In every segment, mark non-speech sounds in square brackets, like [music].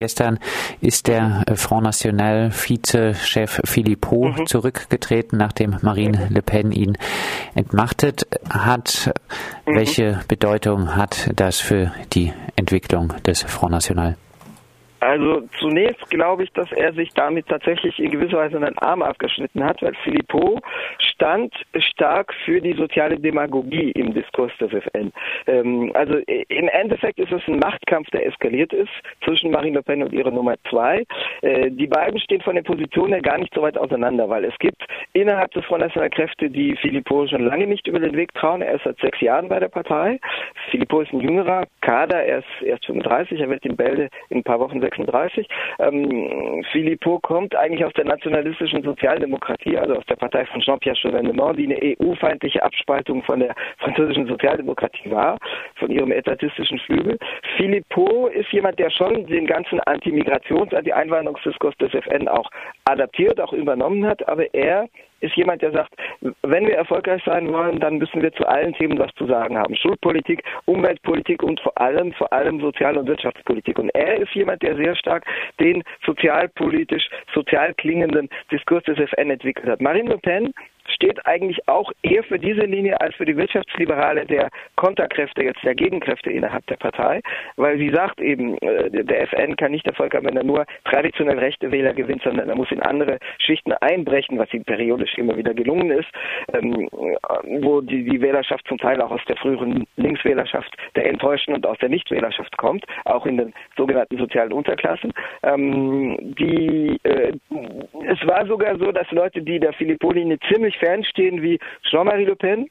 Gestern ist der äh, Front National Vize-Chef Philippot mhm. zurückgetreten, nachdem Marine Le Pen ihn entmachtet hat. Mhm. Welche Bedeutung hat das für die Entwicklung des Front National? Also zunächst glaube ich, dass er sich damit tatsächlich in gewisser Weise einen Arm abgeschnitten hat, weil Philippot stand stark für die soziale Demagogie im Diskurs des FN. Ähm, also im Endeffekt ist es ein Machtkampf, der eskaliert ist zwischen Marine Le Pen und ihrer Nummer zwei. Äh, die beiden stehen von der Position her gar nicht so weit auseinander, weil es gibt innerhalb des Front National Kräfte, die Philippot schon lange nicht über den Weg trauen. Er ist seit sechs Jahren bei der Partei. Philippot ist ein jüngerer Kader, er ist erst 35, er wird in Bälde in ein paar Wochen 36. Ähm, Philippot kommt eigentlich aus der nationalistischen Sozialdemokratie, also aus der Partei von Jean-Pierre Chauvenement, die eine EU-feindliche Abspaltung von der französischen Sozialdemokratie war, von ihrem etatistischen Flügel. Philippot ist jemand, der schon den ganzen Anti-Migrations-, Anti-Einwanderungsdiskurs des FN auch adaptiert, auch übernommen hat, aber er ist jemand, der sagt, wenn wir erfolgreich sein wollen, dann müssen wir zu allen Themen was zu sagen haben. Schulpolitik, Umweltpolitik und vor allem, vor allem Sozial- und Wirtschaftspolitik. Und er ist jemand, der sehr stark den sozialpolitisch, sozial klingenden Diskurs des FN entwickelt hat. Marine Le Pen steht eigentlich auch eher für diese Linie als für die Wirtschaftsliberale der Konterkräfte, jetzt der Gegenkräfte innerhalb der Partei, weil sie sagt eben, äh, der FN kann nicht Erfolg haben, wenn er nur traditionell rechte Wähler gewinnt, sondern er muss in andere Schichten einbrechen, was ihm periodisch immer wieder gelungen ist, ähm, wo die, die Wählerschaft zum Teil auch aus der früheren Linkswählerschaft der Enttäuschten und aus der Nichtwählerschaft kommt, auch in den sogenannten sozialen Unterklassen. Ähm, die, äh, es war sogar so, dass Leute, die der Philippoli ziemlich fernstehen wie Jean-Marie Le Pen,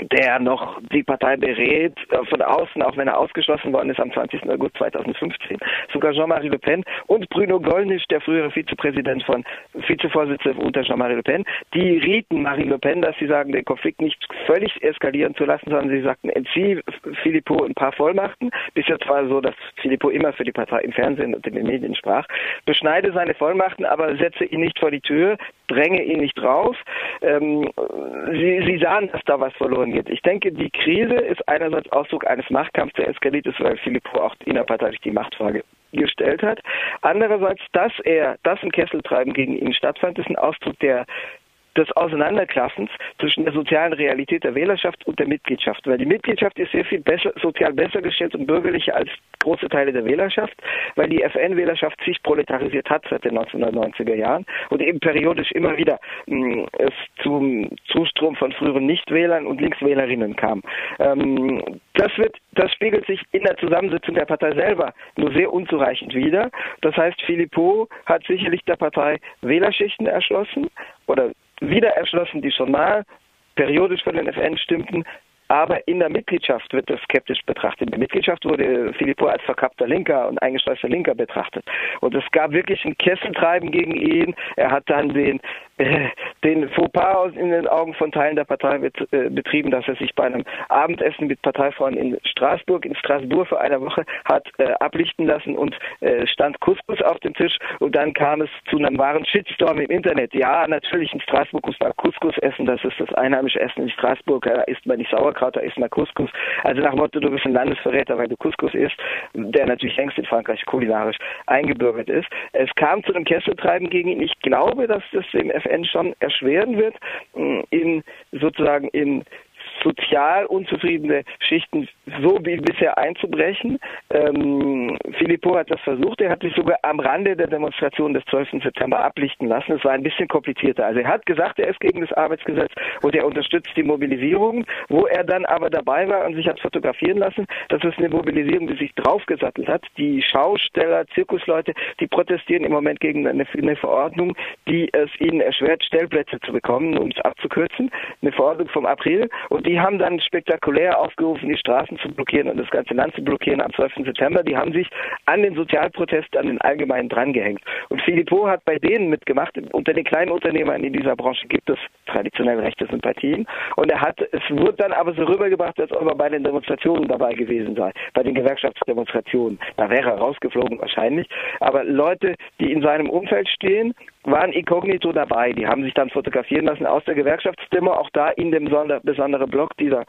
der noch die Partei berät, äh, von außen, auch wenn er ausgeschlossen worden ist am 20. August 2015. Sogar Jean-Marie Le Pen und Bruno Gollnisch, der frühere Vizepräsident von, Vizevorsitzende unter Jean-Marie Le Pen, die rieten Marie Le Pen, dass sie sagen, den Konflikt nicht völlig eskalieren zu lassen, sondern sie sagten, entzieh Philippot ein paar Vollmachten. Bis jetzt war es so, dass Philippot immer für die Partei im Fernsehen und in den Medien sprach. Beschneide seine Vollmachten, aber setze ihn nicht vor die Tür, dränge ihn nicht raus. Ähm, sie, sie sahen, dass da was verloren geht. Ich denke, die Krise ist einerseits Ausdruck eines Machtkampfs, der eskaliert ist, weil Philippot auch innerparteilich die Machtfrage gestellt hat. Andererseits, dass er, dass ein Kesseltreiben gegen ihn stattfand, ist ein Ausdruck der des Auseinanderklassens zwischen der sozialen Realität der Wählerschaft und der Mitgliedschaft. Weil die Mitgliedschaft ist sehr viel besser, sozial besser gestellt und bürgerlicher als große Teile der Wählerschaft, weil die FN-Wählerschaft sich proletarisiert hat seit den 1990er Jahren und eben periodisch immer wieder mh, mm, es zum Zustrom von früheren Nichtwählern und Linkswählerinnen kam. Ähm, das wird, das spiegelt sich in der Zusammensetzung der Partei selber nur sehr unzureichend wider. Das heißt, Philippot hat sicherlich der Partei Wählerschichten erschlossen oder wieder erschlossen, die schon mal periodisch für den FN stimmten, aber in der Mitgliedschaft wird das skeptisch betrachtet. In der Mitgliedschaft wurde Filippo als verkappter Linker und eingeschleifter Linker betrachtet. Und es gab wirklich ein Kesseltreiben gegen ihn. Er hat dann den, [laughs] den Fauxpas in den Augen von Teilen der Partei äh, betrieben, dass er sich bei einem Abendessen mit Parteifreunden in Straßburg, in Straßburg für eine Woche hat äh, ablichten lassen und äh, stand Couscous auf dem Tisch. Und dann kam es zu einem wahren Shitstorm im Internet. Ja, natürlich in Straßburg muss man Couscous essen. Das ist das einheimische Essen in Straßburg. Da isst man nicht sauer Sauerkraut, da isst man Couscous. Also nach Motto, du bist ein Landesverräter, weil du Couscous isst, der natürlich längst in Frankreich kulinarisch eingebürgert ist. Es kam zu einem Kesseltreiben gegen ihn. Ich glaube, dass das dem FN schon erschweren wird, in sozusagen in sozial unzufriedene Schichten so wie bisher einzubrechen. Ähm, Filippo hat das versucht. Er hat sich sogar am Rande der Demonstration des 12. September ablichten lassen. Es war ein bisschen komplizierter. Also er hat gesagt, er ist gegen das Arbeitsgesetz und er unterstützt die Mobilisierung. Wo er dann aber dabei war und sich hat fotografieren lassen, das ist eine Mobilisierung, die sich draufgesattelt hat. Die Schausteller, Zirkusleute, die protestieren im Moment gegen eine, eine Verordnung, die es ihnen erschwert, Stellplätze zu bekommen, um es abzukürzen. Eine Verordnung vom April. Und die haben dann spektakulär aufgerufen, die Straßen zu blockieren und das ganze Land zu blockieren am 12. September. Die haben sich an den Sozialprotest, an den allgemeinen drangehängt. Und Philippot hat bei denen mitgemacht. Unter den kleinen Unternehmern in dieser Branche gibt es traditionell rechte Sympathien. Und er hat, es wurde dann aber so rübergebracht, als ob er bei den Demonstrationen dabei gewesen sei, bei den Gewerkschaftsdemonstrationen. Da wäre er rausgeflogen wahrscheinlich. Aber Leute, die in seinem Umfeld stehen, waren inkognito dabei. Die haben sich dann fotografieren lassen aus der Gewerkschaftsdemo, auch da in dem besonderen Block dieser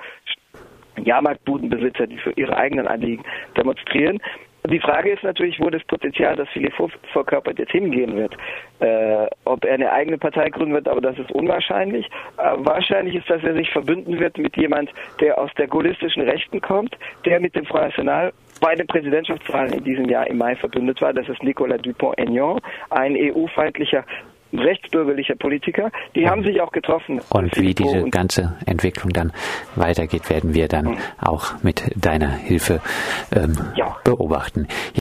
Jahrmarktbudenbesitzer, die für ihre eigenen Anliegen demonstrieren. Die Frage ist natürlich, wo das Potenzial, das Philippe verkörpert, jetzt hingehen wird. Äh, ob er eine eigene Partei gründen wird, aber das ist unwahrscheinlich. Äh, wahrscheinlich ist, dass er sich verbünden wird mit jemand, der aus der gaullistischen Rechten kommt, der mit dem Front National bei den Präsidentschaftswahlen in diesem Jahr im Mai verbündet war. Das ist Nicolas Dupont-Aignan, ein EU-feindlicher rechtsbürgerlicher Politiker. Die haben sich auch getroffen. Und wie diese ganze Entwicklung dann weitergeht, werden wir dann mhm. auch mit deiner Hilfe ähm, ja. beobachten.